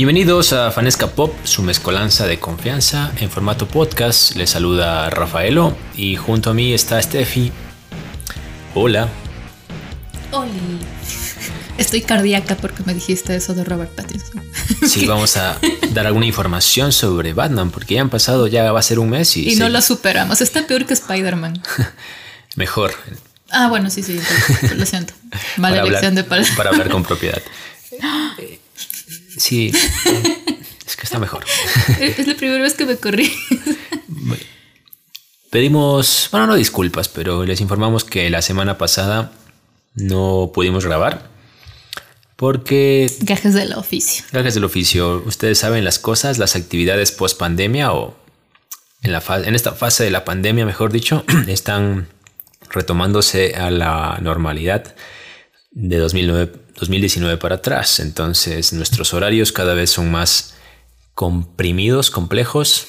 Bienvenidos a Fanesca Pop, su mezcolanza de confianza en formato podcast. Les saluda Rafaelo y junto a mí está Steffi. Hola. Oli. Estoy cardíaca porque me dijiste eso de Robert Pattinson. Sí, vamos a dar alguna información sobre Batman porque ya han pasado, ya va a ser un mes y... Y no lo superamos. Está peor que Spider-Man. Mejor. Ah, bueno, sí, sí, lo siento. Mala para elección hablar, de palabras. Para hablar con propiedad. Sí, es que está mejor. Es la primera vez que me corrí. Pedimos, bueno, no disculpas, pero les informamos que la semana pasada no pudimos grabar porque... Gajes del oficio. Gajes del oficio. Ustedes saben las cosas, las actividades post pandemia o en, la en esta fase de la pandemia, mejor dicho, están retomándose a la normalidad de 2009, 2019 para atrás. Entonces nuestros horarios cada vez son más comprimidos, complejos.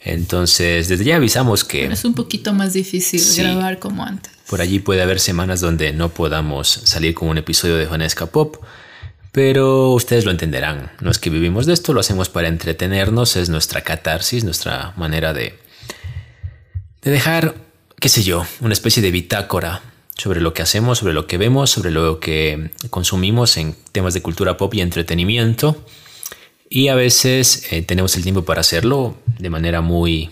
Entonces desde ya avisamos que Es un poquito más difícil Sí. grabar como antes. por allí puede haber semanas donde no podamos salir con un episodio de Juanesca Pop. Pero ustedes lo entenderán. No es que vivimos de esto, lo hacemos para entretenernos, es nuestra catarsis, nuestra manera de, de dejar, qué sé yo, una especie de bitácora sobre lo que hacemos, sobre lo que vemos, sobre lo que consumimos en temas de cultura pop y entretenimiento. Y a veces eh, tenemos el tiempo para hacerlo de manera muy,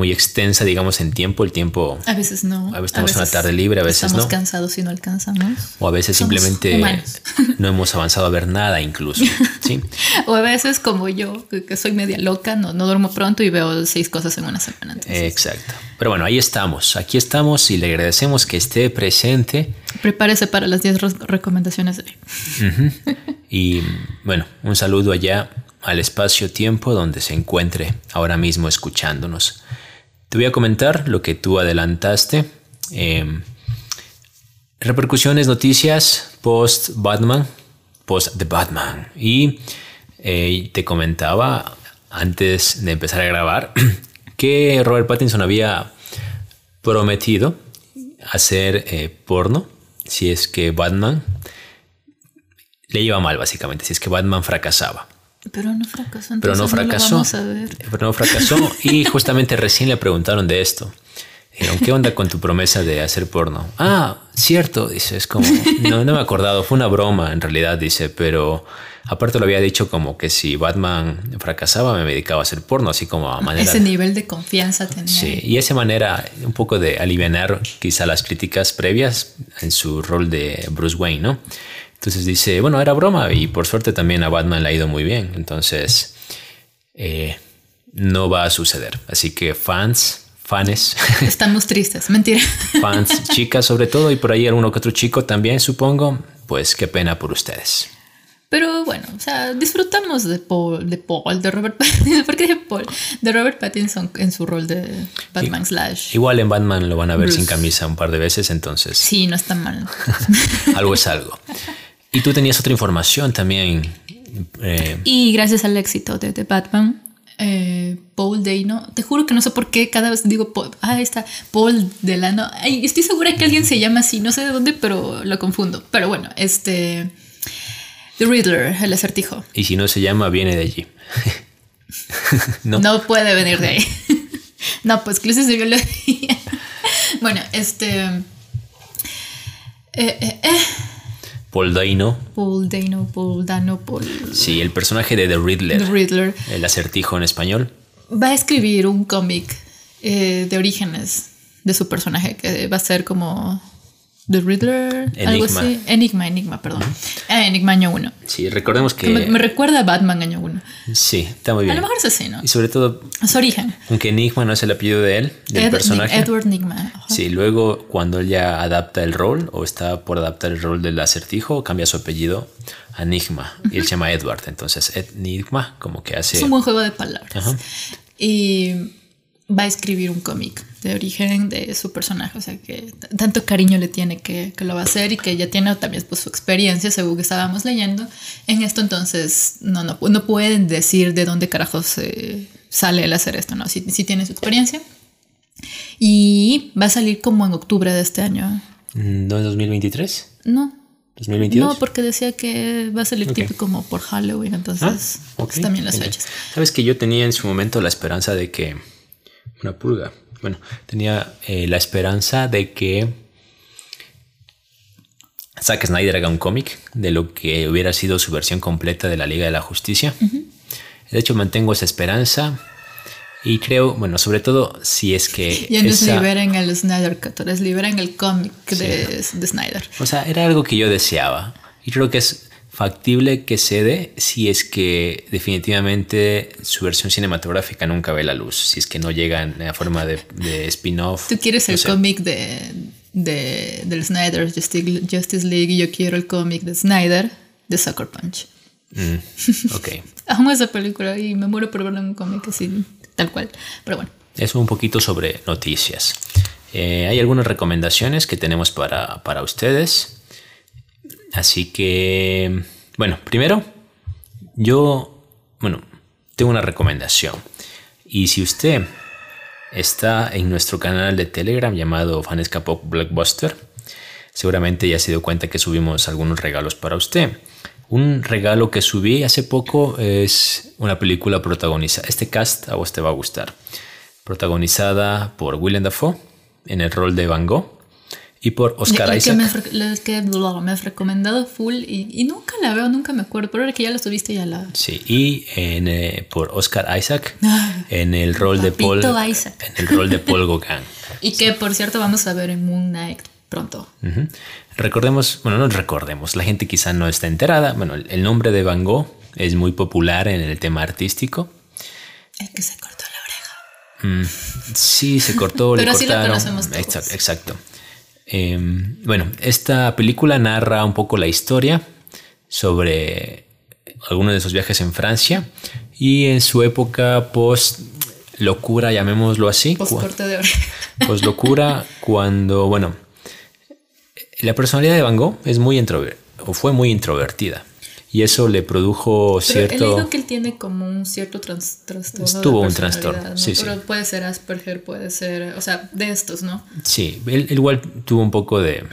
muy extensa, digamos, en tiempo. El tiempo A veces no. A veces tenemos una tarde libre, a veces estamos no. cansados y no alcanzamos. o a veces Somos simplemente humanos. no hemos avanzado a ver nada incluso. ¿sí? O a veces como yo, que, soy media loca, no, no duermo pronto y veo seis cosas en una semana. Entonces, Exacto. Pero bueno, ahí estamos. Aquí estamos y le agradecemos que esté presente. prepárese para las 10 re- recomendaciones de hoy. Y bueno, un saludo allá al espacio-tiempo donde se encuentre ahora mismo escuchándonos. Te voy a comentar lo que tú adelantaste. eh, repercusiones, noticias post Batman, post The Batman. Y eh, te comentaba antes de empezar a grabar que Robert Pattinson había prometido hacer eh, porno si es que Batman le iba mal básicamente, si es que Batman fracasaba. Pero no fracasó. Pero no fracasó. vamos a ver. Pero no fracasó y justamente recién le preguntaron de esto. Dijeron, ¿qué onda con tu promesa de hacer porno? Ah, cierto, dice, es como, no, no me he acordado, fue una broma en realidad, dice, pero aparte lo había dicho como que si Batman fracasaba me dedicaba a hacer porno, así como a manera... Ese nivel de confianza tenía. Sí, y esa manera un poco de aliviar quizá las críticas previas en su rol de Bruce Wayne, ¿no? Entonces dice, bueno, era broma y por suerte también a Batman le ha ido muy bien, entonces eh, no va a suceder. Así que fans, fanes, Estamos tristes, mentira. fans, chicas sobre todo y por ahí alguno que otro chico también supongo, pues qué pena por ustedes. Pero bueno, o sea, disfrutamos de Paul, de Paul, de Robert Pattinson. ¿Por qué dije Paul? De Robert Pattinson en su rol de Batman Slash. Igual en Batman lo van a ver Bruce. sin camisa un par de veces, entonces Sí, no está mal. algo es algo. Y tú tenías otra información también. eh, Y gracias al éxito de, de Batman, eh, Paul Dano, te juro que no sé por qué cada vez digo, Paul, ah, ahí está, Paul Delano. Ay, estoy segura que alguien se llama así, no sé de dónde, pero lo confundo. Pero bueno, este. The Riddler, el acertijo. Y si no se llama, viene de allí. no. No puede venir de ahí. no, pues clases de biología. bueno, este. eh, eh, eh, Paul Dano. Paul Dano, Paul Dano, Paul. Sí, el personaje de The Riddler. The Riddler. El acertijo en español. Va a escribir un cómic eh, de orígenes de su personaje que va a ser como The Riddler, algo Enigma. así. Enigma, Enigma, perdón. Ah, Enigma año 1. Sí, recordemos que. Me, me recuerda a Batman año 1. Sí, está muy A bien. lo mejor es así, ¿no? Y sobre todo, Su origen. aunque Enigma no es el apellido de él, del Ed- personaje. Edward Enigma. Sí, luego cuando él ya adapta el rol o está por adaptar el rol del acertijo, cambia su apellido a Enigma y él se llama Edward. Entonces, Enigma como que hace. Es un buen juego de palabras. Ajá. Y va a escribir un cómic de origen de su personaje. O sea que tanto cariño le tiene que, que lo va a hacer y que ya tiene también pues, su experiencia, según que estábamos leyendo. En esto entonces no, no, no pueden decir de dónde carajos eh, sale el hacer esto, ¿no? Sí, sí tiene su experiencia. Y va a salir como en octubre de este año. ¿No en 2023? No, 2022. No, porque decía que va a salir tipo como por Halloween, entonces Ah, ok, también las genial. fechas. Sabes que yo tenía en su momento la esperanza de que. Una pulga. Bueno, tenía eh, la esperanza de que Zack Snyder haga un cómic de lo que hubiera sido su versión completa de la Liga de la Justicia. De hecho, mantengo esa esperanza. Y creo, bueno, sobre todo si es que. Ya no es esa- liberen el Snyder Cut, ahora es liberen el cómic de, de Snyder. O sea, era algo que yo deseaba. Y creo que es factible que se dé si es que definitivamente su versión cinematográfica nunca ve la luz. Si es que no llega en la forma de, de spin-off. Tú quieres no el cómic de, de, del Snyder Justice, Justice League y yo quiero el cómic de Snyder de Sucker Punch. Mm, ok. Amo esa película y me muero por verla en un cómic así, tal cual. Pero bueno, Eso un poquito sobre noticias. Eh, hay algunas recomendaciones que tenemos para, para ustedes. Así que, bueno, primero, yo, bueno, tengo una recomendación. Y si usted está en nuestro canal de Telegram llamado Fanesca Pop Blockbuster, seguramente ya se dio cuenta que subimos algunos regalos para usted. Un regalo que subí hace poco es una película protagonizada. Este cast a vos te va a gustar. Protagonizada por Willem Dafoe en el rol de Van Gogh y por Oscar la que, Isaac. me, que me has recomendado full y, y nunca la veo, nunca me acuerdo. Pero ahora que ya la subiste, ya la. Sí, y en, eh, por Oscar Isaac en el rol de Paul Isaac. en el rol de Paul Gauguin. Y que por cierto vamos a ver en Moon Knight pronto. Recordemos, bueno, no recordemos, la gente quizá no está enterada. Bueno, el nombre de Van Gogh es muy popular en el tema artístico. El que se cortó la oreja. Mm, sí, se cortó, le Pero así lo conocemos todos. Exacto. exacto. Eh, bueno, esta película narra un poco la historia sobre algunos de sus viajes en Francia y en su época post locura, llamémoslo así. Post corte de. Pues locura cuando, bueno, la personalidad de Van Gogh es muy introvertida, o fue muy introvertida. Y eso le produjo Pero he cierto... leído que él tiene como un cierto trastorno. de Tuvo un trastorno, ¿no? sí, sí. Pero puede ser Asperger, puede ser. O sea, de estos, ¿no? Sí, él, él igual tuvo un poco de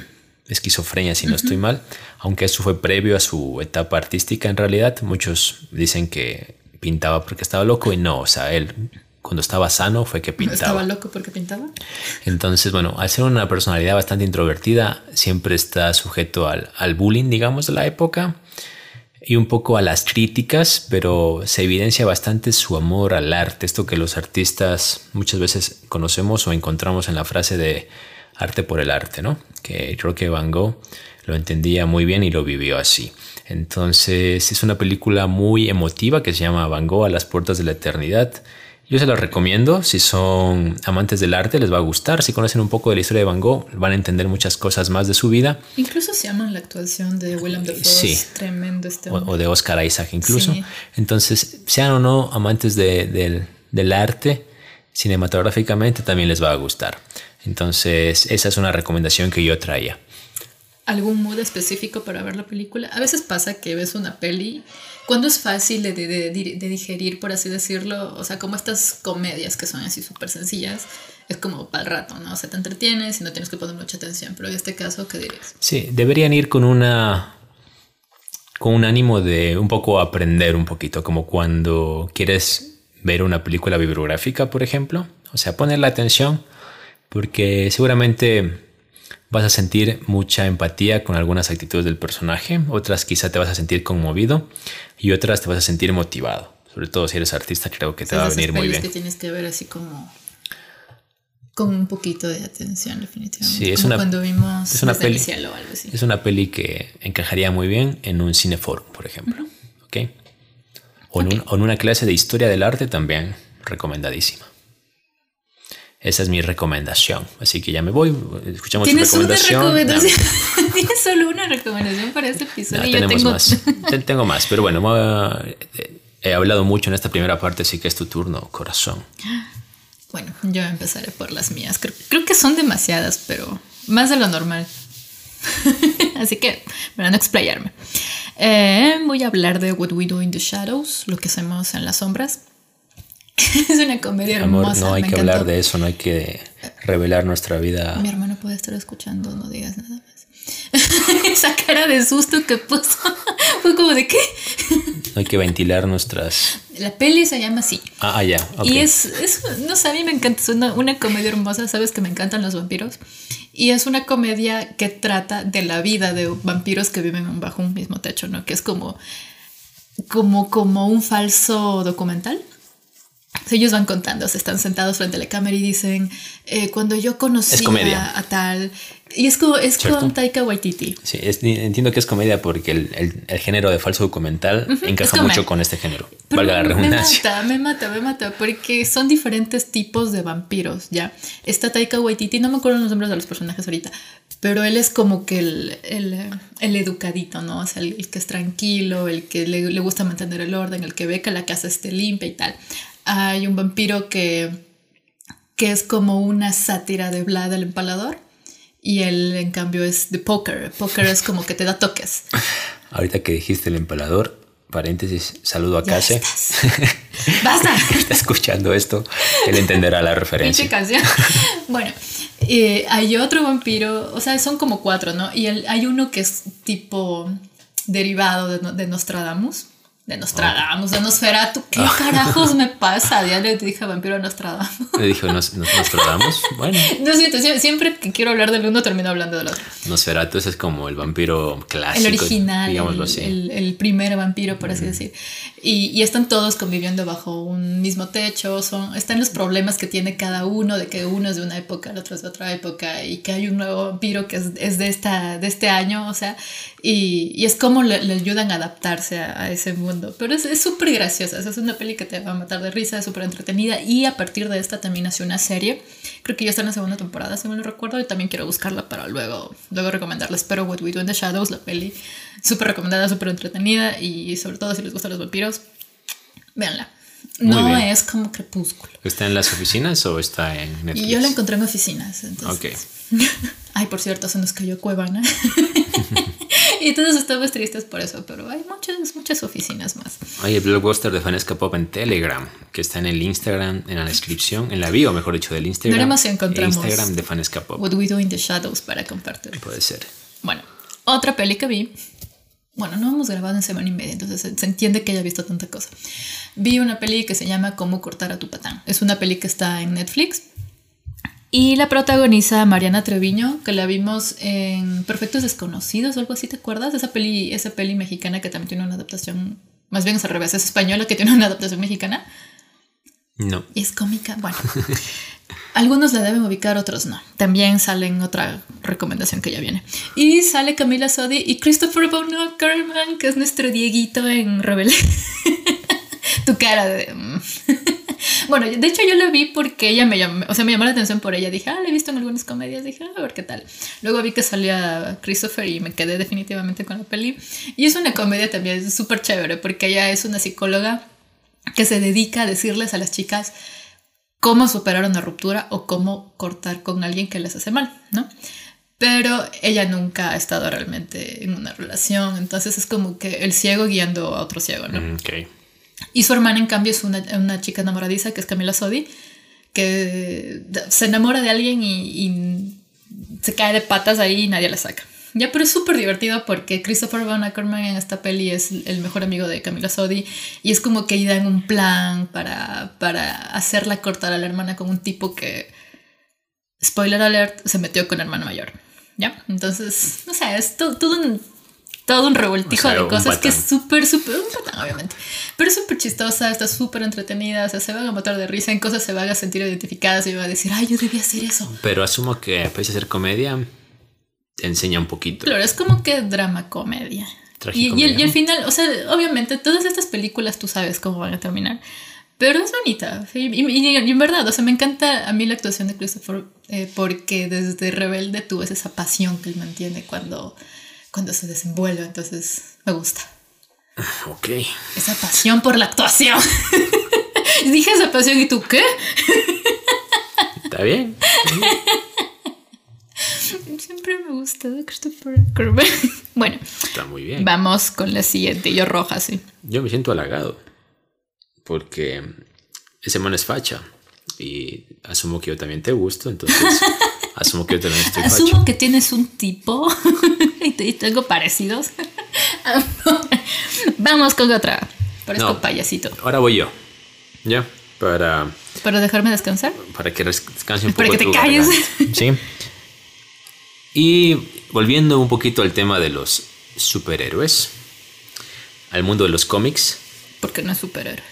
esquizofrenia, si no estoy mal, aunque eso fue previo a su etapa artística en realidad. Muchos dicen que pintaba porque estaba loco y no, o sea, él cuando estaba sano fue que Estaba pintaba. loco porque pintaba. Entonces, bueno, al ser una personalidad bastante introvertida, siempre está sujeto al, al bullying, digamos, de la época y un poco a las críticas, pero se evidencia bastante su amor al arte, esto que los artistas muchas veces conocemos o encontramos en la frase de arte por el arte, ¿no? Que creo que Van Gogh lo entendía muy bien y lo vivió así. Entonces es una película muy emotiva que se llama Van Gogh a las puertas de la eternidad. Yo se la recomiendo, si son amantes del arte les va a gustar, si conocen un poco de la historia de Van Gogh van a entender muchas cosas más de su vida Incluso se llama la actuación de Willem Dafoe. Sí. Tremendo este o, hombre. o de Oscar Isaac incluso. Sí. Entonces, sean o no amantes de- del, del arte, cinematográficamente también les va a gustar. Entonces, esa es una recomendación que yo traía. ¿Algún mood específico para ver la película? A veces pasa que ves una peli cuando es fácil de, de- de- de digerir, por así decirlo. O sea, como estas comedias que son así súper sencillas, es como para el rato, ¿no? O sea, te entretienes y no tienes que poner mucha atención. Pero en este caso, ¿qué dirías? Sí, deberían ir con una con un ánimo de un poco aprender un poquito, como cuando quieres ver una película bibliográfica, por ejemplo. O sea, poner la atención, porque seguramente vas a sentir mucha empatía con algunas actitudes del personaje, otras quizá te vas a sentir conmovido y otras te vas a sentir motivado. Sobre todo si eres artista, creo que te va a venir muy bien. que tienes que ver así como con un poquito de atención, definitivamente. Sí, es Como una- cuando vimos es una peli- cielo o algo así. Es una peli que encajaría muy bien en un cineforum, por ejemplo. ¿ok? O, en un- o en una clase de historia del arte también recomendadísima. Esa es mi recomendación. Así que ya me voy. Escuchamos tu Tienes una recomendación. recomendación. Tienes solo una recomendación para este episodio. no, tenemos tengo más. Te- Tengo más, pero bueno, eh, he hablado mucho en esta primera parte, así que es tu turno, corazón. Bueno, yo empezaré por las mías. Creo, creo que son demasiadas, pero más de lo normal. Así que, para no explayarme. Eh, voy a hablar de What We Do in the Shadows, lo que hacemos en las sombras. es una comedia Amor, hermosa. no hay que hablar de eso, no hay que revelar nuestra vida. Mi hermano puede estar escuchando, no digas nada más. Esa cara de susto que puso fue como de qué. Hay que ventilar nuestras. La peli se llama así. Ah, ya. Y es, es, no sé, a mí me encanta, es una, una comedia hermosa, sabes que me encantan los vampiros. Y es una comedia que trata de la vida de vampiros que viven bajo un mismo techo, ¿no? Que es como, como, como un falso documental ellos van contando, se están sentados frente a la cámara y dicen, eh, cuando yo conocí a, tal... Y es, como, es con Taika Waititi. Sí, entiendo que es comedia porque el, el, género de falso documental encaja mucho con este género. valga la redundancia. Me mata, me mata, me mata, porque son diferentes tipos de vampiros, ¿ya? Está Taika Waititi, no me acuerdo los nombres de los personajes ahorita, pero él es como que el, el, el educadito, ¿no? O sea, el, que es tranquilo, el que le, le gusta mantener el orden, el que ve que la casa esté limpia y tal hay un vampiro que, que es como una sátira de Vlad el empalador y él en cambio es de poker. Poker es como que te da toques. Ahorita que dijiste el empalador, paréntesis, saludo a Case. Basta. Está escuchando esto, él entenderá la referencia. canción. bueno, eh, hay otro vampiro, o sea, son como cuatro, ¿no? Y hay uno que es tipo derivado de, de Nostradamus de Nostradamus, de Nosferatu. ¿Qué ah. carajos me pasa? Ya le dije vampiro Nostradamus. Le dije Nostradamus. Bueno. No siento, siempre que quiero hablar del uno termino hablando del otro. Nosferatu es como el vampiro clásico. El original. Digámoslo así. El, primer vampiro, por así decir. Y, y, están todos conviviendo bajo un mismo techo. Son, están los problemas que tiene cada uno, de que uno es de una época, el otro es de otra época, y que hay un nuevo vampiro que es, es de, esta, de este año. O sea, y, y es como le, le, ayudan a adaptarse a, a ese mundo pero es súper graciosa. Es una peli que te va a matar de risa, es súper entretenida. Y a partir de esta también nació una serie. Creo que ya está en la segunda temporada, si me lo recuerdo. Y también quiero buscarla para luego, luego recomendarles. Pero What We Do in the Shadows, la peli, súper recomendada, súper entretenida. Y sobre todo si les gustan los vampiros, véanla. No es como Crepúsculo. ¿Está en las oficinas o está en Netflix? Yo la encontré en oficinas. Entonces. Ay, por cierto, se nos cayó Cuevana. y todos estamos tristes por eso, pero hay muchas, muchas oficinas más. Hay el blockbuster de Fanesca Pop en Telegram, que está en el Instagram, en la descripción, en la bio, mejor dicho, del Instagram. Veremos si encontramos Instagram de Fanesca Pop. What We Do in the Shadows para compartir. Puede ser. Bueno, otra peli que vi. Bueno, no hemos grabado en semana y media, entonces se, entiende que haya visto tanta cosa. Vi una peli que se llama Cómo cortar a tu patán. Es una peli que está en Netflix y la protagoniza Mariana Treviño, que la vimos en Perfectos Desconocidos o algo así, ¿te acuerdas? Esa peli, esa peli mexicana que también tiene una adaptación, más bien es al revés, es española que tiene una adaptación mexicana. No. Y es cómica. Bueno, algunos la deben ubicar, otros no. También salen otra recomendación que ya viene. Y sale Camila Sodi y Christopher Von Ackerman, que es nuestro Dieguito en Rebelde. tu cara de... Mm. Bueno, de hecho yo la vi porque ella me llamó, o sea, me llamó la atención por ella. Dije, ah, la he visto en algunas comedias. Dije, ah, a ver qué tal. Luego vi que salía Christopher y me quedé definitivamente con la peli. Y es una comedia también súper chévere porque ella es una psicóloga que se dedica a decirles a las chicas cómo superar una ruptura o cómo cortar con alguien que les hace mal, ¿no? Pero ella nunca ha estado realmente en una relación, entonces es como que el ciego guiando a otro ciego, ¿no? Mm, okay. Y su hermana, en cambio, es una, una chica enamoradiza, que es Camila Sodi, que se enamora de alguien y, se cae de patas ahí y nadie la saca. Ya, pero es súper divertido porque Christopher Von Ackerman en esta peli es el mejor amigo de Camila Sodi y es como que dan un plan para, para hacerla cortar a la hermana con un tipo que, spoiler alert, se metió con hermano mayor. ¿Ya? Entonces, no sé, es todo, todo un todo un revoltijo de cosas que es súper, súper, obviamente, pero es súper chistosa, está súper entretenida, o sea, se van a matar de risa, en cosas se van a sentir identificadas y van a decir, ay, yo debía hacer eso. Pero asumo que a pesar de ser comedia, enseña un poquito. Claro, es como que drama comedia. Y, y, el, y, final, o sea, obviamente, todas estas películas tú sabes cómo van a terminar. Pero es bonita. Y, y, en verdad, o sea, me encanta a mí la actuación de Christopher eh, porque desde Rebelde tú ves esa pasión que él mantiene cuando cuando se desenvuelve, entonces me gusta. Ok. Esa pasión por la actuación. Dije esa pasión y tú qué? Está bien. Siempre me gustó Christopher Bueno. Está muy bien. Vamos con la siguiente. Yo roja, sí. Yo me siento halagado. Porque ese man es facha. Y asumo que yo también te gusto, entonces asumo que yo también estoy Asumo que tienes un tipo y tengo parecidos. Vamos con otra. Parezco No. payasito. Ahora voy yo. ¿Ya? Para, ¿Para dejarme descansar? para que descanse un Para poco que te calles. garganta. Sí. Y volviendo un poquito al tema de los superhéroes, al mundo de los cómics. Porque no es superhéroe.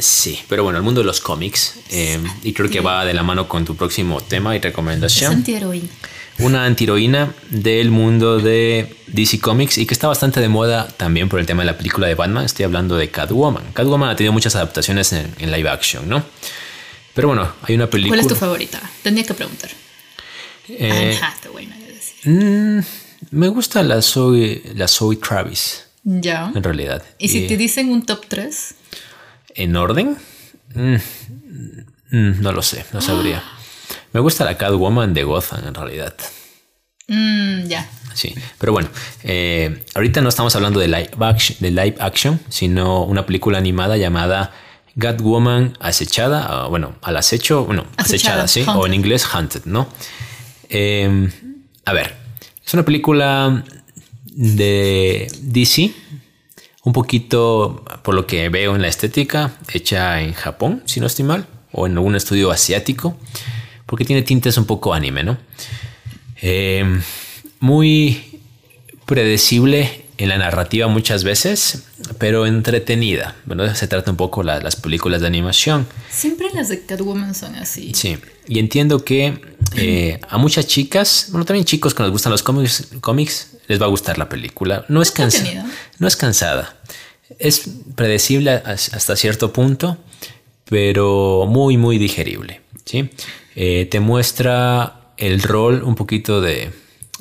Sí, pero bueno, al mundo de los cómics. eh, y creo que va de la mano con tu próximo tema y Es recomendación. antiheroína. una antiheroína del mundo de DC Comics y que está bastante de moda también por el tema de la película de Batman. Estoy hablando de Catwoman. Catwoman ha tenido muchas adaptaciones en, en live action, ¿no? Pero bueno, hay una película. ¿Cuál es tu favorita? Tenía que preguntar. Eh, Anne Hathaway, no voy a decir. mm, me gusta la Zoe, la Zoe Travis, Ya. en realidad. ¿Y si Eh, te dicen un top 3? ¿En orden? Mm, mm, no lo sé, no sabría. Me gusta la Catwoman de Gotham, en realidad. Ya. Sí, pero bueno, eh, ahorita no estamos hablando de live, action, de live action, sino una película animada llamada Catwoman acechada, ah, bueno, al acecho, bueno, acechada, Acechada, sí, o en inglés hunted, ¿no? Eh, a ver, es una película de DC, un poquito, por lo que veo en la estética, hecha en Japón, si no estoy mal, o en algún estudio asiático, porque tiene tintes un poco anime, ¿no? Eh, muy predecible en la narrativa muchas veces, pero entretenida. Bueno, se trata un poco la- las películas de animación. Siempre las de Catwoman son así. Sí, y entiendo que eh, a muchas chicas, bueno, también chicos que nos gustan los cómics, cómics les va a gustar la película. No es, cansa- Entretenida. no es cansada. Es predecible as- hasta cierto punto, pero muy, muy digerible. ¿sí? Eh, te muestra el rol un poquito de,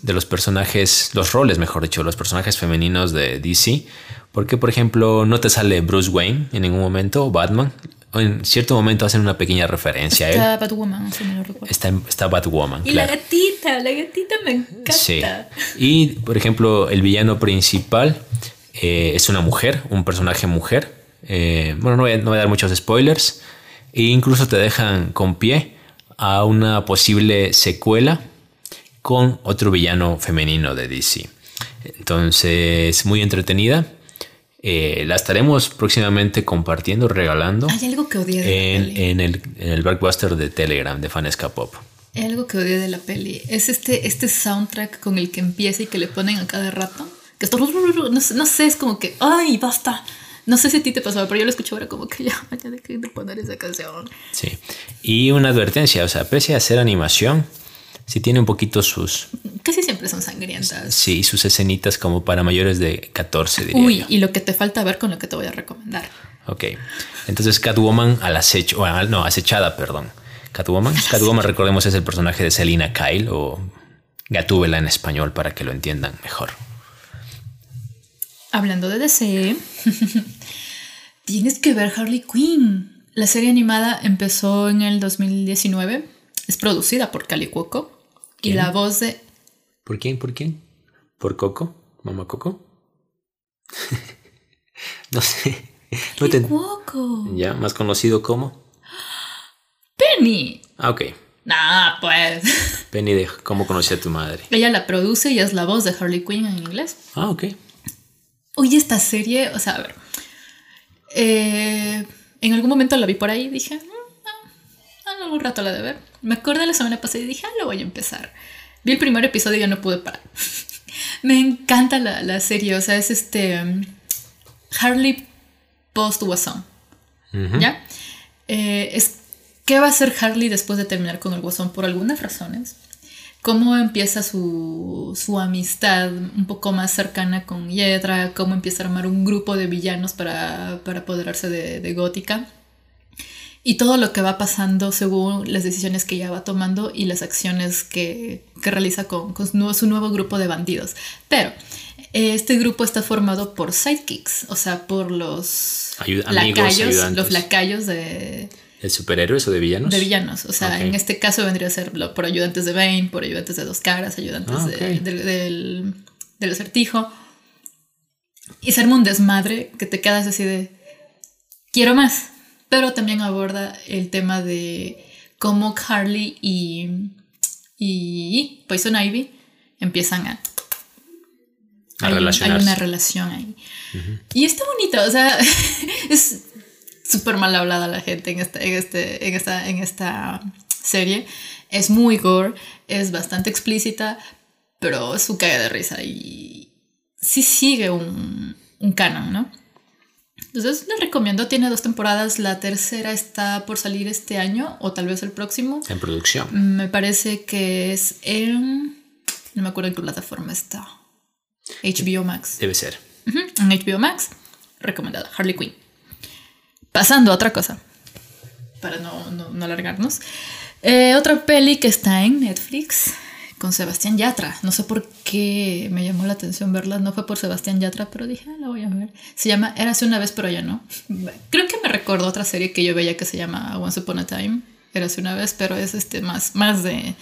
de los personajes, los roles, mejor dicho, los personajes femeninos de DC. Porque, por ejemplo, no te sale Bruce Wayne en ningún momento, o Batman. En cierto momento hacen una pequeña referencia a él. Está Batwoman, si me lo recuerdo. Está, está Batwoman. Y claro. la gatita, la gatita me encanta. Sí. Y, por ejemplo, el villano principal eh, es una mujer, un personaje mujer. Eh, bueno, no voy, a, no voy a dar muchos spoilers. E incluso te dejan con pie a una posible secuela con otro villano femenino de DC. Entonces, muy entretenida. Eh, la estaremos próximamente compartiendo, regalando Hay algo que odié de la en, peli. en el, en el blockbuster de Telegram de Fanesca Pop. Hay algo que odié de la peli. Es este, este soundtrack con el que empieza y que le ponen a cada rato. Que esto, no, sé, no sé, es como que, ay, basta. No sé si a ti te pasó, pero yo lo escucho ahora como que ya, ya dejé de poner esa canción. Sí. Y una advertencia, o sea, pese a hacer animación, sí tiene un poquito sus, Casi siempre son sangrientas. sí, sus escenitas como para mayores de 14, diría Uy, yo. y lo que te falta ver con lo que te voy a recomendar. Ok. Entonces Catwoman al acecho, al- no, acechada, perdón. Catwoman. Catwoman, recordemos, es el personaje de Selina Kyle o Gatúbela en español para que lo entiendan mejor. Hablando de DC, tienes que ver Harley Quinn. La serie animada empezó en el 2019. Es producida por Cali Cuoco. Y la voz de. ¿Por quién? ¿Por quién? ¿Por Coco? ¿Mamá Coco? no sé. No te- Cuoco. Ya, más conocido como. Penny. Ah, ok. Nah, pues. Penny de cómo conocí a tu madre. Ella la produce y es la voz de Harley Quinn en inglés. Ah, ok. Oye, esta serie, o sea, a ver. eh, en algún momento la vi por ahí y dije, "Mm, en algún rato la de ver. Me acordé la semana pasada y dije, ah, lo voy a empezar. Vi el primer episodio y ya no pude parar. Me encanta la, la serie, o sea, es este. um, Harley post Guasón. Ujú. ¿Ya? Eh, es, ¿Qué va a hacer Harley después de terminar con el Guasón? Por algunas razones. Cómo empieza su, su amistad un poco más cercana con Hiedra, cómo empieza a armar un grupo de villanos para, para apoderarse de, de Gótica. Y todo lo que va pasando según las decisiones que ella va tomando y las acciones que, que realiza con, con su, nuevo, su nuevo grupo de bandidos. Pero eh, este grupo está formado por sidekicks, o sea, por los amigos, lacayos, ayudantes. los lacayos de, ¿De superhéroes o de villanos? de villanos. O sea, en este caso vendría a ser por ayudantes de Bane, por ayudantes de Dos Caras, ayudantes Ah, de- del, del, acertijo. Y se arma un desmadre que te quedas así de, quiero más. Pero también aborda el tema de cómo Harley y, y Poison Ivy empiezan a A hay, un- hay relacionarse. una relación ahí. Y está bonito, o sea, es súper mal hablada la gente en, esta, en, este, en, esta, en esta serie. Es muy gore, es bastante explícita, pero es un caga de risa y sí sigue un, un canon, ¿no? Entonces les recomiendo, tiene dos temporadas, la tercera está por salir este año o tal vez el próximo. En producción. Me parece que es en... No me acuerdo en qué plataforma está. HBO Max. Debe ser. En HBO Max. Recomendada. Harley Quinn. Pasando a otra cosa. Para no, no, no alargarnos. Eh, otra peli que está en Netflix con Sebastián Yatra. No sé por qué me llamó la atención verla. No fue por Sebastián Yatra, pero dije, "Ah, la voy a ver. Se llama Érase una vez, pero ya no. Creo que me recordó otra serie que yo veía que se llama Once Upon a Time. Érase una vez, pero es este más, más de,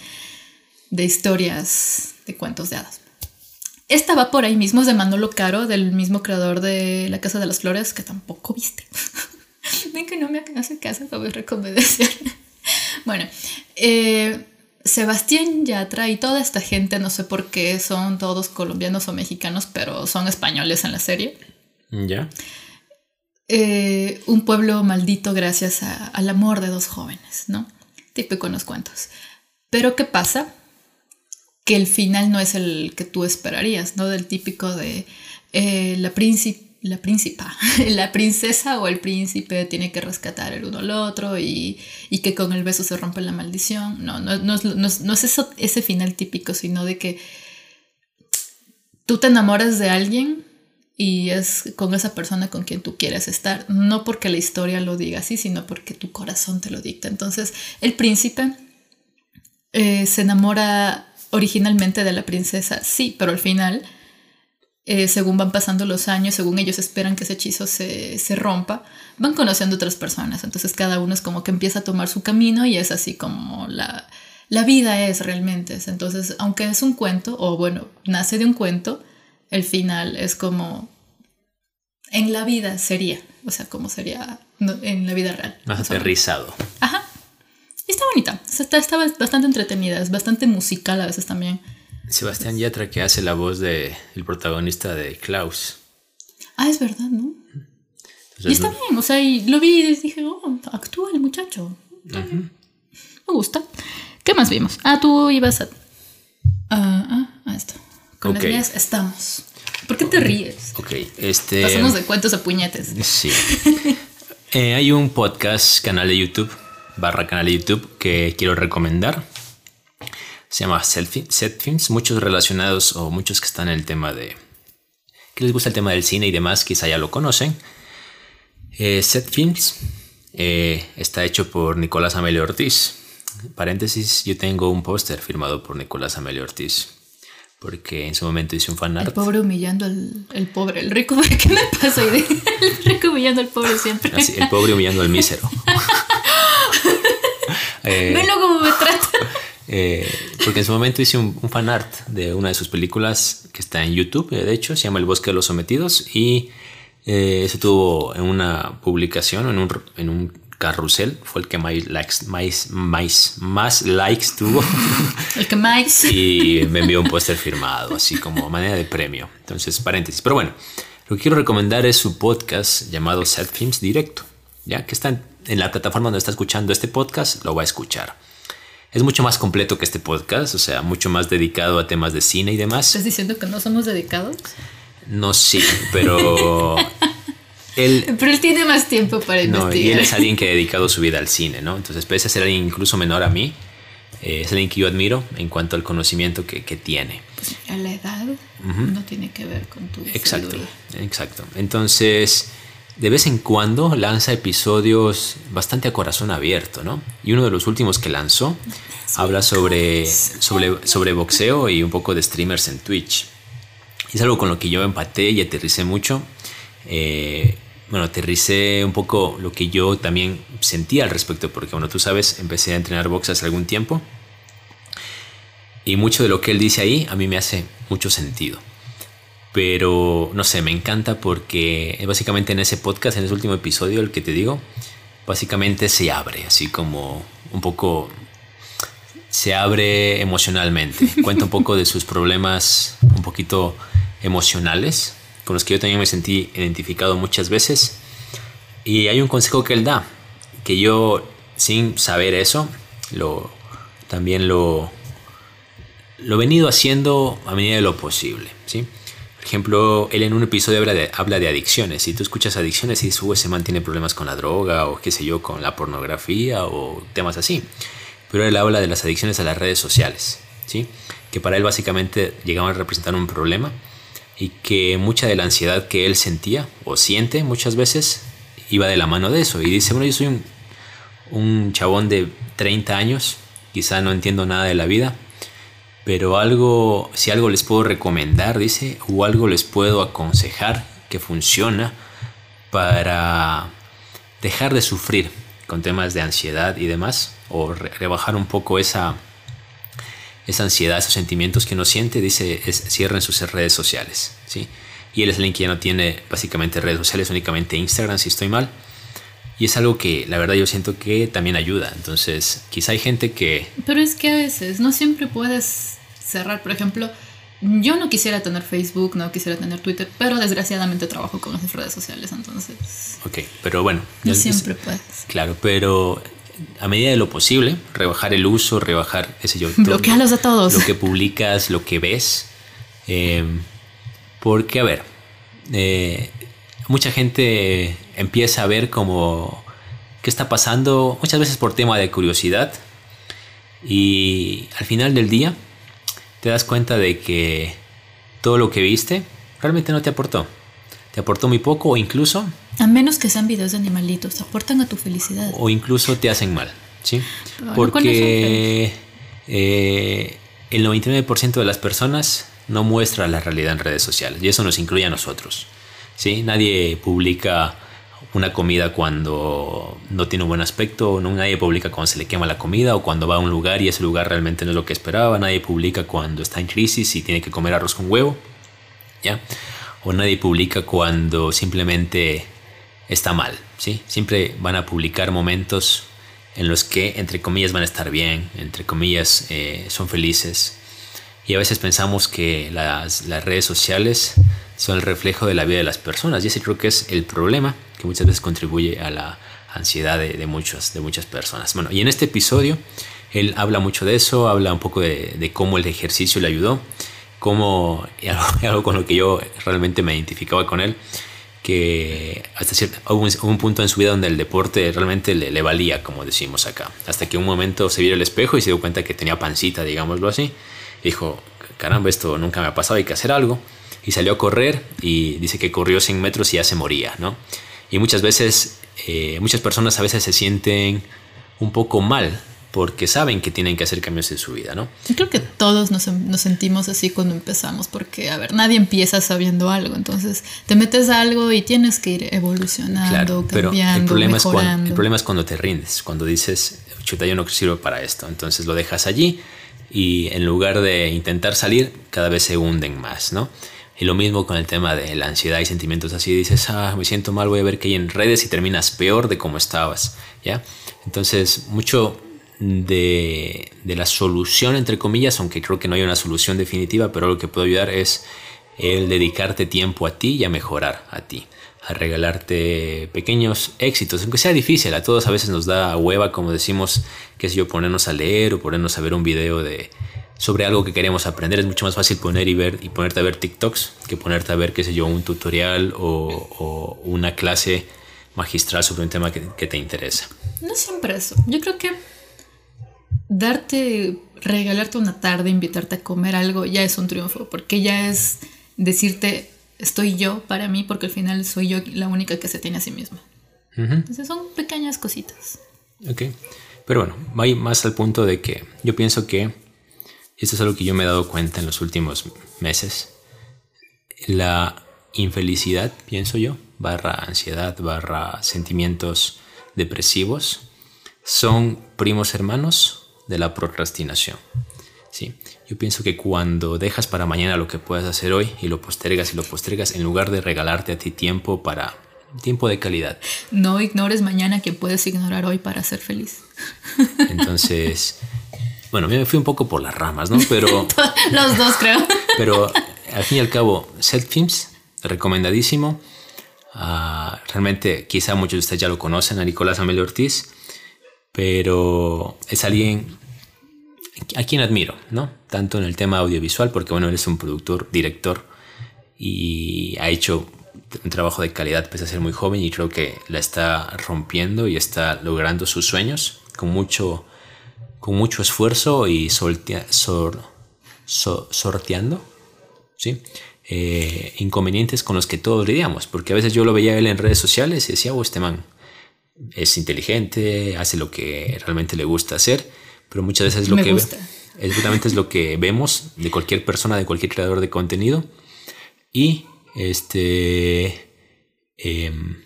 de historias de cuentos de hadas. Esta va por ahí mismo, es de Manolo Caro, del mismo creador de La Casa de las Flores, que tampoco viste. Ven que no me hace caso con mi recomendación. bueno, eh, Sebastián Yatra y toda esta gente, no sé por qué son todos colombianos o mexicanos, pero son españoles en la serie. ¿Ya? Eh, un pueblo maldito gracias a- al amor de dos jóvenes, ¿no? Típico en los cuentos. Pero ¿qué pasa? Que el final no es el que tú esperarías, ¿no? Del típico de eh, la príncipe. La príncipa, la princesa o el príncipe tiene que rescatar el uno al otro y, y que con el beso se rompe la maldición. No, no, no no no es ese final típico, sino de que tú te enamoras de alguien y es con esa persona con quien tú quieres estar, no porque la historia lo diga así, sino porque tu corazón te lo dicta. Entonces, el príncipe eh, se enamora originalmente de la princesa, sí, pero al final, eh, según van pasando los años, según ellos esperan que ese hechizo se, se rompa, van conociendo otras personas. Entonces, cada uno es como que empieza a tomar su camino y es así como la, la vida es realmente. Entonces, aunque es un cuento, o bueno, nace de un cuento, el final es como en la vida sería, o sea, como sería en la vida real. Más o aterrizado. Ajá. Y está bonita, o sea, está, está bastante entretenida, es bastante musical a veces también. Sebastián Yatra que hace la voz de el protagonista de Klaus. Ah, es verdad, ¿no? Entonces, Y está bien, o sea, y lo vi y dije, oh, actúa el muchacho. Está bien. Me gusta. ¿Qué más vimos? Ah, tú ibas a... Ah, ah, a esto. Con Ok. las mías estamos. ¿Por qué te ríes? Ok, este... Pasamos de cuentos a puñetes. Sí. Eh, hay un podcast, canal de YouTube, barra canal de YouTube, que quiero recomendar. Se llama Set Fi- Set Films. Muchos relacionados o muchos que están en el tema de... que les gusta el tema del cine y demás, quizá ya lo conocen. Eh, Set Films eh, está hecho por Nicolás Amelio Ortiz. Paréntesis, yo tengo un póster firmado por Nicolás Amelio Ortiz. Porque en su momento hice un El fanart. pobre humillando al el pobre, el rico, ¿qué me pasa El rico humillando al pobre siempre. El pobre humillando al mísero. Eh, Venlo como me trata. Eh, porque en su momento hice un, un fan art de una de sus películas que está en YouTube, eh, de hecho, se llama El Bosque de los Sometidos y eh, se tuvo en una publicación, en un, en un carrusel, fue el que más likes, más, más, más likes tuvo El que más. y me envió un póster firmado, así como manera de premio. Entonces, paréntesis. Pero bueno, lo que quiero recomendar es su podcast llamado Set Films Directo, ya que está en, en la plataforma donde está escuchando este podcast, lo va a escuchar. Es mucho más completo que este podcast, o sea, mucho más dedicado a temas de cine y demás. ¿Estás diciendo que no somos dedicados? No sí, pero él, Pero él tiene más tiempo para no, y investigar. él es alguien que ha dedicado su vida al cine, ¿no? Entonces, pese a ser alguien incluso menor a mí, eh, es alguien que yo admiro en cuanto al conocimiento que, que tiene. Pues a la edad no tiene que ver con tu Exacto, exacto. Entonces, de vez en cuando lanza episodios bastante a corazón abierto, ¿no? Y uno de los últimos que lanzó habla sobre, sobre, sobre boxeo y un poco de streamers en Twitch. Es algo con lo que yo empaté y aterricé mucho. Eh, bueno, aterricé un poco lo que yo también sentía al respecto, porque bueno, tú sabes, empecé a entrenar box hace algún tiempo. Y mucho de lo que él dice ahí a mí me hace mucho sentido. Pero no sé, me encanta porque básicamente en ese podcast, en ese último episodio, el que te digo, básicamente se abre, así como un poco se abre emocionalmente. Cuenta un poco de sus problemas un poquito emocionales con los que yo también me sentí identificado muchas veces. Y hay un consejo que él da, que yo sin saber eso, lo, también lo, lo he venido haciendo a medida de lo posible. ¿sí? Por ejemplo, él en un episodio habla de, habla de adicciones. Si tú escuchas adicciones y dices, se mantiene problemas con la droga o qué sé yo, con la pornografía o temas así. Pero él habla de las adicciones a las redes sociales, ¿sí? que para él básicamente llegaban a representar un problema y que mucha de la ansiedad que él sentía o siente muchas veces iba de la mano de eso. Y dice, bueno, yo soy un, un chabón de 30 años, quizá no entiendo nada de la vida, pero algo, si algo les puedo recomendar, dice, o algo les puedo aconsejar que funciona para dejar de sufrir con temas de ansiedad y demás, o rebajar un poco esa, esa ansiedad, esos sentimientos que uno siente, dice, es, cierren sus redes sociales, ¿sí? Y él es alguien que ya no tiene básicamente redes sociales, únicamente Instagram, si estoy mal. Y es algo que la verdad yo siento que también ayuda. Entonces, quizá hay gente que... Pero es que a veces no siempre puedes cerrar. Por ejemplo, yo no quisiera tener Facebook, no quisiera tener Twitter, pero desgraciadamente trabajo con las redes sociales, entonces... Ok, pero bueno. No siempre puedes. Claro, pero a medida de lo posible, rebajar el uso, rebajar, ese yo. Bloquearlos a todos. Lo que publicas, lo que ves. Eh, porque, a ver, eh, mucha gente empieza a ver como qué está pasando, muchas veces por tema de curiosidad. Y al final del día te das cuenta de que todo lo que viste realmente no te aportó. Te aportó muy poco o incluso... A menos que sean videos de animalitos, aportan a tu felicidad. O incluso te hacen mal, ¿sí? Porque eh, el 99% de las personas no muestra la realidad en redes sociales y eso nos incluye a nosotros. ¿sí? Nadie publica una comida cuando no tiene un buen aspecto, nadie publica cuando se le quema la comida o cuando va a un lugar y ese lugar realmente no es lo que esperaba, nadie publica cuando está en crisis y tiene que comer arroz con huevo, ¿ya? O nadie publica cuando simplemente está mal, ¿sí? Siempre van a publicar momentos en los que, entre comillas, van a estar bien, entre comillas, eh, son felices. Y a veces pensamos que las, las redes sociales son el reflejo de la vida de las personas y ese creo que es el problema que muchas veces contribuye a la ansiedad de, de muchas, de muchas personas. Bueno, y en este episodio él habla mucho de eso, habla un poco de, cómo el ejercicio le ayudó, cómo, algo, con lo que yo realmente me identificaba con él, que hasta cierto, hubo un, punto en su vida donde el deporte realmente le, le, valía, como decimos acá, hasta que un momento se vio el espejo y se dio cuenta que tenía pancita, digámoslo así, dijo, caramba, esto nunca me ha pasado, hay que hacer algo y salió a correr y dice que corrió 100 metros y ya se moría, ¿no? Y muchas veces, eh, muchas personas a veces se sienten un poco mal porque saben que tienen que hacer cambios en su vida, ¿no? Yo creo que todos nos, nos, sentimos así cuando empezamos, porque, a ver, nadie empieza sabiendo algo, entonces te metes a algo y tienes que ir evolucionando, claro, pero cambiando, el problema, Es cuando, el problema es cuando te rindes, cuando dices, chuta, yo no sirvo para esto, entonces lo dejas allí y en lugar de intentar salir, cada vez se hunden más, ¿no? Y lo mismo con el tema de la ansiedad y sentimientos así. Dices, ah, me siento mal, voy a ver qué hay en redes y terminas peor de cómo estabas. ¿ya? Entonces, mucho de, de, la solución, entre comillas, aunque creo que no hay una solución definitiva, pero lo que puede ayudar es el dedicarte tiempo a ti y a mejorar a ti. A regalarte pequeños éxitos, aunque sea difícil. A todos a veces nos da hueva, como decimos, que es yo, ponernos a leer o ponernos a ver un video de sobre algo que queremos aprender. Es mucho más fácil poner y ver y ponerte a ver TikToks que ponerte a ver, qué sé yo, un tutorial o, una clase magistral sobre un tema que, te interesa. No siempre eso. Yo creo que darte, regalarte una tarde, invitarte a comer algo, ya es un triunfo, porque ya es decirte, estoy yo para mí, porque al final soy yo la única que se tiene a sí misma. Entonces son pequeñas cositas. Ok. Pero bueno, va más al punto de que yo pienso que esto es algo que yo me he dado cuenta en los últimos meses. La infelicidad, pienso yo, barra ansiedad, barra sentimientos depresivos, son primos hermanos de la procrastinación. Sí, yo pienso que cuando dejas para mañana lo que puedas hacer hoy y lo postergas y lo postergas, en lugar de regalarte a ti tiempo para tiempo de calidad. No ignores mañana que puedes ignorar hoy para ser feliz. Entonces, bueno, me fui un poco por las ramas, ¿no? Pero. Los dos, creo. Pero al fin y al cabo, Set Films, recomendadísimo. Ah, realmente, quizá muchos de ustedes ya lo conocen, a Nicolás Amelio Ortiz, pero es alguien a quien admiro, ¿no? Tanto en el tema audiovisual, porque bueno, él es un productor, director y ha hecho un trabajo de calidad pese a ser muy joven y creo que la está rompiendo y está logrando sus sueños con mucho, con mucho esfuerzo y sorteando. Eh, inconvenientes con los que todos lidiamos, porque a veces yo lo veía él en redes sociales y decía, oh, este man es inteligente, hace lo que realmente le gusta hacer, pero muchas veces lo que es lo que vemos de cualquier persona, de cualquier creador de contenido y este em,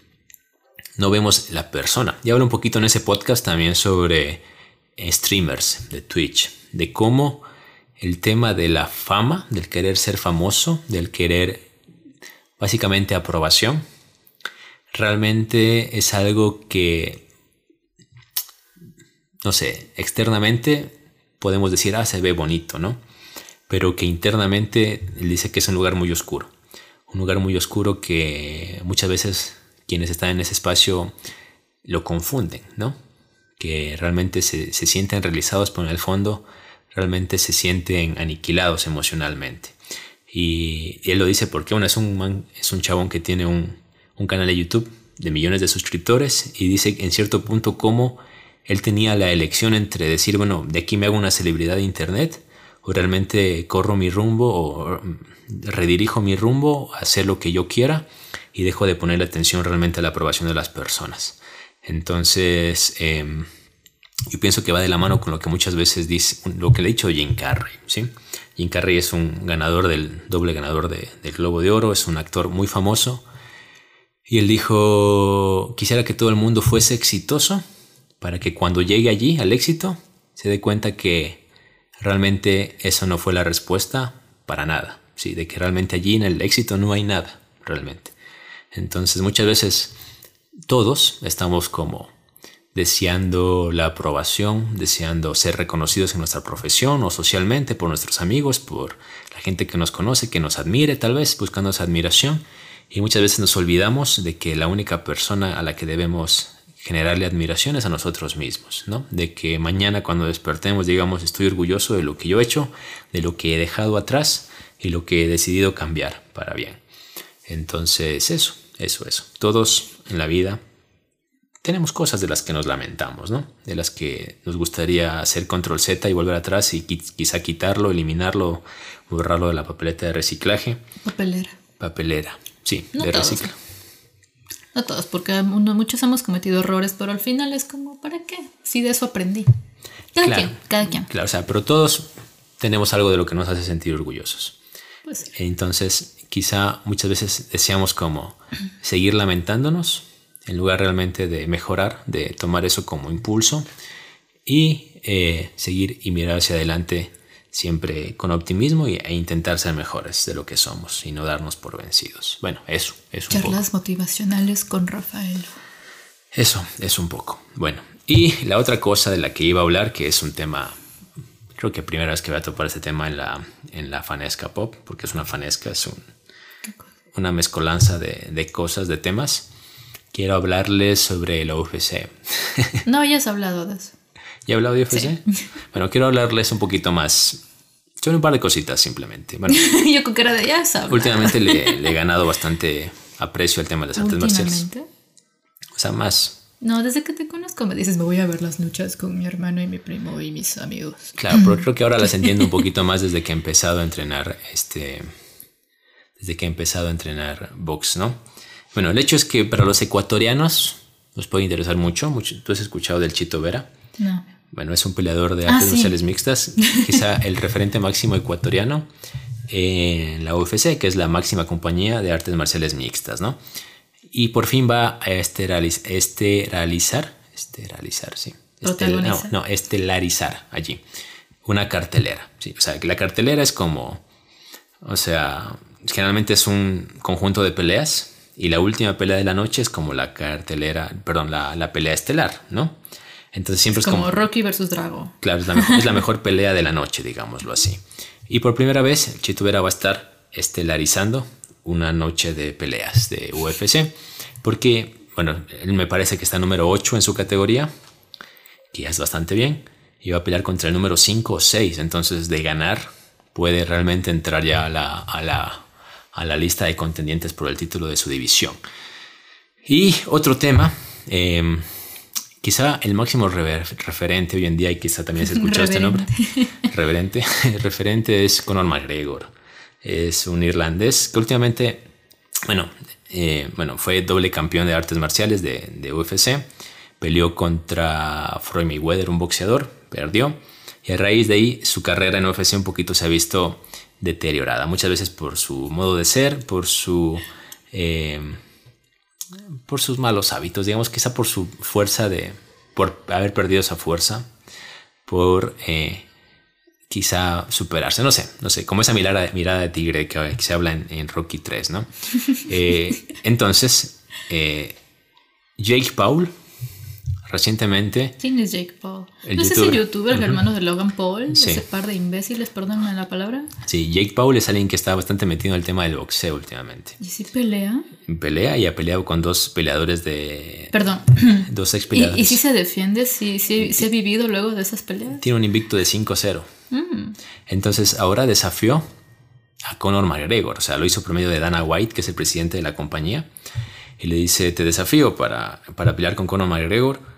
no vemos la persona. Ya hablo un poquito en ese podcast también sobre streamers de Twitch, de cómo el tema de la fama, del querer ser famoso, del querer básicamente aprobación, realmente es algo que, no sé, externamente podemos decir, ah, se ve bonito, ¿no? Pero que internamente él dice que es un lugar muy oscuro. Un lugar muy oscuro que muchas veces quienes están en ese espacio lo confunden, ¿no? Que realmente se, se sienten realizados, pero en el fondo realmente se sienten aniquilados emocionalmente. Y, él lo dice porque bueno, es un es un chabón que tiene un, un, canal de YouTube de millones de suscriptores y dice en cierto punto cómo él tenía la elección entre decir, bueno, de aquí me hago una celebridad de internet o realmente corro mi rumbo o redirijo mi rumbo hacer lo que yo quiera y dejo de poner atención realmente a la aprobación de las personas. Entonces, em, yo pienso que va de la mano con lo que muchas veces dice, lo que le ha dicho Jim Carrey. Jim Carrey es un ganador del doble ganador del Globo de Oro, es un actor muy famoso. Y él dijo, quisiera que todo el mundo fuese exitoso para que cuando llegue allí al éxito se dé cuenta que realmente eso no fue la respuesta para nada. Sí, de que realmente allí en el éxito no hay nada, realmente. Entonces muchas veces todos estamos como deseando la aprobación, deseando ser reconocidos en nuestra profesión o socialmente por nuestros amigos, por la gente que nos conoce, que nos admire tal vez, buscando esa admiración. Y muchas veces nos olvidamos de que la única persona a la que debemos generarle admiración es a nosotros mismos, ¿no? De que mañana cuando despertemos digamos estoy orgulloso de lo que yo he hecho, de lo que he dejado atrás y lo que he decidido cambiar para bien. Entonces eso, eso, eso. Todos en la vida tenemos cosas de las que nos lamentamos, ¿no? De las que nos gustaría hacer control Z y volver atrás y quizá quitarlo, eliminarlo, borrarlo de la papeleta de reciclaje. Papelera. Papelera, sí, de reciclo. No todos, porque muchos hemos cometido errores, pero al final es como, ¿para qué? Si de eso aprendí. Cada quien, cada quien. Claro, o sea, pero todos tenemos algo de lo que nos hace sentir orgullosos. Pues Entonces, quizá muchas veces deseamos como seguir lamentándonos en lugar realmente de mejorar, de tomar eso como impulso y eh, seguir y mirar hacia adelante siempre con optimismo e intentar ser mejores de lo que somos y no darnos por vencidos. Bueno, eso, es un Charlas motivacionales con Rafael. Eso, es un poco. Bueno, y la otra cosa de la que iba a hablar, que es un tema, creo que primera vez que voy a topar este tema en la, en la fanesca pop, porque es una fanesca, es un, una mezcolanza de, de cosas, de temas quiero hablarles sobre la UFC. No, ya has hablado de eso. ¿Ya he hablado de UFC? Bueno, quiero hablarles un poquito más sobre un par de cositas simplemente. Bueno, Yo con cara de ya sabes. Últimamente le, he ganado bastante aprecio al tema de las artes marciales. O sea, más. No, desde que te conozco me dices, me voy a ver las luchas con mi hermano y mi primo y mis amigos. Claro, pero creo que ahora las entiendo un poquito más desde que he empezado a entrenar este. Desde que he empezado a entrenar box, ¿no? Bueno, el hecho es que para los ecuatorianos nos puede interesar mucho. ¿Tú has escuchado del Chito Vera? No. Bueno, es un peleador de artes ah, marciales mixtas, quizá el referente máximo ecuatoriano en la UFC, que es la máxima compañía de artes marciales mixtas, ¿no? Y por fin va a esteralizar, esteralizar, esteralizar, sí. no, no, estelarizar allí una cartelera. Sí, o sea, la cartelera es como, o sea, generalmente es un conjunto de peleas y la última pelea de la noche es como la cartelera, perdón, la, pelea estelar, ¿no? Entonces siempre es, como, Rocky versus Drago. Claro, es la, mejor, pelea de la noche, digámoslo así. Y por primera vez, Chito Vera va a estar estelarizando una noche de peleas de UFC. Porque, bueno, él me parece que está número 8 en su categoría, que ya es bastante bien. Y va a pelear contra el número 5 o 6. Entonces, de ganar, puede realmente entrar ya a la, a la, a la lista de contendientes por el título de su división. Y otro tema. Eh, quizá el máximo referente hoy en día, y quizá también se escuchó este nombre, reverente, referente es Conor McGregor. Es un irlandés que últimamente, bueno, eh, bueno fue doble campeón de artes marciales de, de, UFC, peleó contra Floyd Mayweather, un boxeador, perdió, y a raíz de ahí su carrera en UFC un poquito se ha visto deteriorada, muchas veces por su modo de ser, por su... Eh, por sus malos hábitos, digamos, quizá por su fuerza de, por haber perdido esa fuerza, por eh, quizá superarse, no sé, no sé, como esa mirada, mirada de tigre que, se habla en, Rocky 3, ¿no? Eh, entonces, eh, Jake Paul recientemente. ¿Quién es Jake Paul? ¿No es ese youtuber, el hermano de Logan Paul? Ese par de imbéciles, perdóname la palabra. Sí, Jake Paul es alguien que está bastante metido en el tema del boxeo últimamente. ¿Y si pelea? Pelea y ha peleado con dos peleadores de. Perdón. Dos ex peleadores. ¿Y, si se defiende? ¿Si, si, ha vivido luego de esas peleas? Tiene un invicto de 5-0. Mm. Entonces ahora desafió a Conor McGregor. O sea, lo hizo por medio de Dana White, que es el presidente de la compañía. Y le dice: Te desafío para, para pelear con Conor McGregor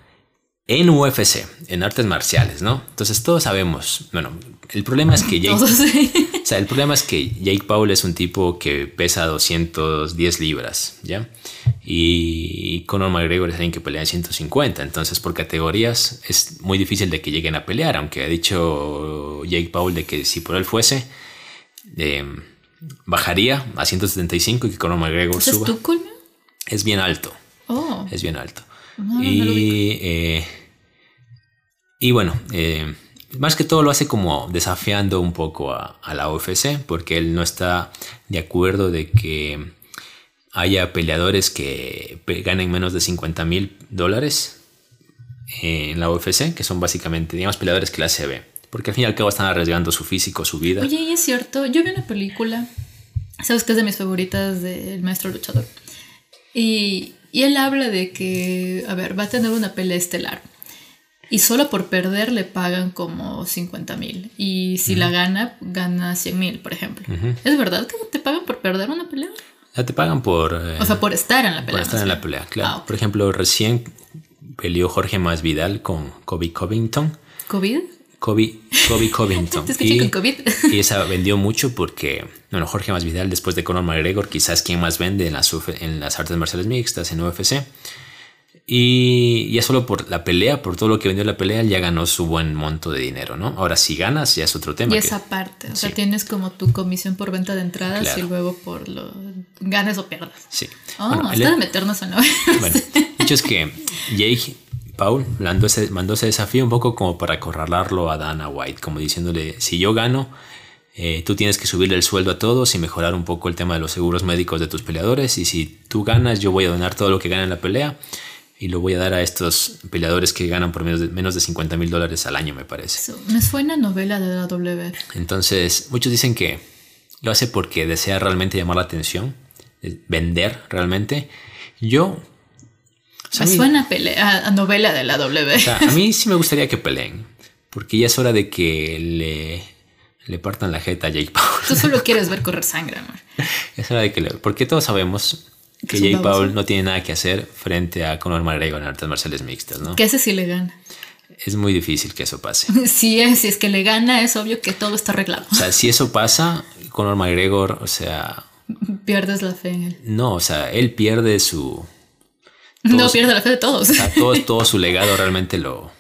en UFC, en artes marciales, ¿no? Entonces todos sabemos, bueno, el problema es que Jake, o sea, el problema es que Jake Paul es un tipo que pesa 210 libras, ¿ya? Y Conor McGregor es alguien que pelea en 150, entonces por categorías es muy difícil de que lleguen a pelear, aunque ha dicho Jake Paul de que si por él fuese, eh, bajaría a 175 y que Conor McGregor suba. ¿Es, tu es bien alto. Oh. Es bien alto. y eh, y bueno, eh, más que todo lo hace como desafiando un poco a, la UFC, porque él no está de acuerdo de que haya peleadores que ganen menos de 50 mil dólares en la UFC, que son básicamente, digamos, peleadores clase B. Porque al fin y al cabo están arriesgando su físico, su vida. Oye, y es cierto, yo vi una película, sabes que es de mis favoritas del maestro luchador. Y, y él habla de que, a ver, va a tener una pelea estelar y solo por perder le pagan como 50 mil. Y si la gana, gana 100 mil, por ejemplo. ¿Es verdad que te pagan por perder una pelea? Ya te pagan por... o sea, por estar en la pelea. Por estar en la pelea, claro. Ah, por ejemplo, recién peleó Jorge Masvidal con Kobe Covington. ¿COVID? Kobe, Kobe Covington. y, con COVID? y esa vendió mucho porque, bueno, Jorge Masvidal después de Conor McGregor quizás quien más vende en las, en las artes marciales mixtas, en UFC. Y ya solo por la pelea, por todo lo que vendió la pelea, ya ganó su buen monto de dinero, ¿no? Ahora, si ganas, ya es otro tema. Y esa parte, o sea, tienes como tu comisión por venta de entradas y luego por lo ganes o pierdas. Sí. Oh, bueno, hasta de meternos en la Bueno, dicho es que Jake Paul mandó ese, mandó ese desafío un poco como para acorralarlo a Dana White, como diciéndole, si yo gano, eh, tú tienes que subirle el sueldo a todos y mejorar un poco el tema de los seguros médicos de tus peleadores, y si tú ganas, yo voy a donar todo lo que gana en la pelea y lo voy a dar a estos peleadores que ganan por menos de, menos de 50 mil dólares al año, me parece. me suena novela de la W. Entonces, muchos dicen que lo hace porque desea realmente llamar la atención, vender realmente. Yo... me suena a, novela de la W. a mí sí me gustaría que peleen, porque ya es hora de que le, le partan la jeta a Jake Paul. Tú solo quieres ver correr sangre, amor. Es hora de que le, Porque todos sabemos que Jake Paul no tiene nada que hacer frente a Conor McGregor en artes marciales mixtas, ¿no? ¿Qué hace si le gana? Es muy difícil que eso pase. Sí, es, si es que le gana, es obvio que todo está arreglado. O sea, si eso pasa, Conor McGregor, o sea... Pierdes la fe en él. No, o sea, él pierde su... no, pierde la fe de todos. O sea, todo, todo su legado realmente lo,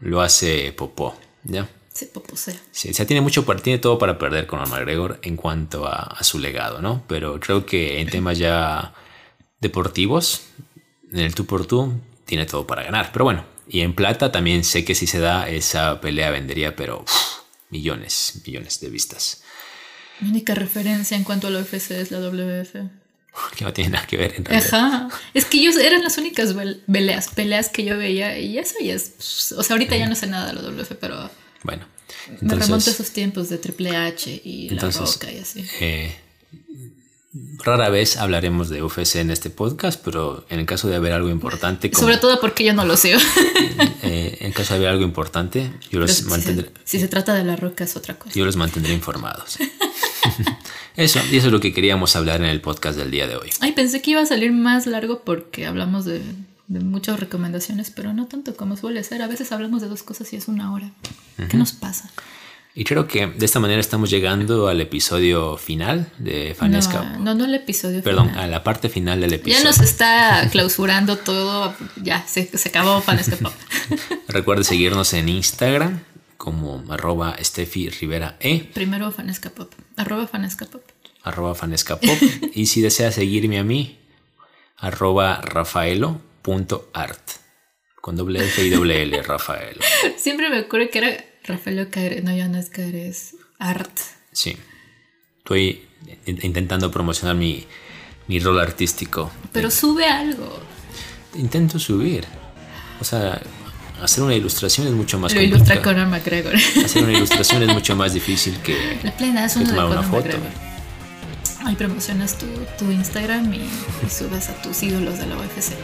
lo hace popó, ¿ya? Sí, popó Sí, o sea, tiene mucho, tiene todo para perder Conor McGregor en cuanto a, a su legado, ¿no? Pero creo que en temas ya deportivos, en el tú por tú, tiene todo para ganar. Pero bueno, y en plata también sé que si se da, esa pelea vendería, pero millones, millones de vistas. Mi única referencia en cuanto a la UFC es la WF. Que no tiene nada que ver en realidad. Ajá. Es que ellos eran las únicas peleas, peleas que yo veía y eso ya es. O sea, ahorita ya no sé nada de la WF, pero. Bueno. me remonto a esos tiempos de Triple H y La Roca y así. Eh, Rara vez hablaremos de UFC en este podcast, pero en el caso de haber algo importante... Sobre todo porque yo no lo sé. eh, en caso de haber algo importante, yo los mantendré... Si se, trata de la roca es otra cosa. Yo los mantendré informados. eso, y eso es lo que queríamos hablar en el podcast del día de hoy. Ay, pensé que iba a salir más largo porque hablamos de, de muchas recomendaciones, pero no tanto como suele ser. A veces hablamos de dos cosas y es una hora. ¿Qué nos pasa? Y creo que de esta manera estamos llegando al episodio final de Fanesca. No, no, no el episodio Perdón, a la parte final del episodio. Ya nos está clausurando todo. Ya, se, se acabó Fanesca Pop. Recuerde seguirnos en Instagram como arroba Steffi Rivera E. Primero Fanesca Pop. Arroba Fanesca Pop. Arroba Fanesca Pop. y si desea seguirme a mí, arroba rafaelo.art. Con doble F y doble L, Rafaelo. Siempre me acuerdo que era Rafaelo Caer. No, ya no es Caer, es Art. Sí. Estoy intentando promocionar mi, mi rol artístico. Pero sube algo. Intento subir. O sea, hacer una ilustración es mucho más Lo ilustra Conor McGregor. Hacer una ilustración es mucho más difícil que, La plena es que de tomar una foto. McGregor. Ahí promocionas tu, tu Instagram y, y subes a tus ídolos de la UFC.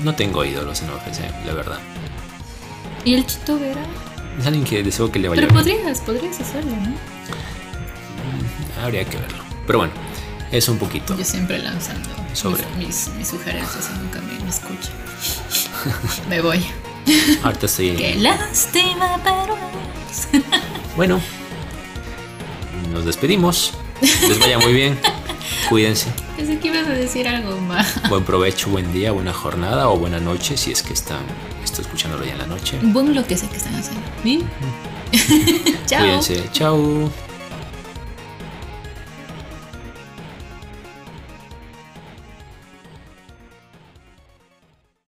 No tengo ídolos en UFC, la verdad. ¿Y el Chito Vera? Es alguien que deseo que le vaya Pero bien. podrías, podrías hacerlo, ¿no? Habría que verlo. Pero bueno, eso un poquito. Yo siempre lanzando Sobre. mis, mis, mis sugerencias y nunca me, me escucha. me voy. Ahorita estoy. Qué lástima, pero es. Bueno, nos despedimos. Les vaya muy bien. Cuídense. Pensé que ibas a decir algo más. Buen provecho, buen día, buena jornada o buena noche si es que están estoy escuchándolo ya en la noche. Buen lo que sé que están haciendo. ¿Sí? Chao. Cuídense. Chao.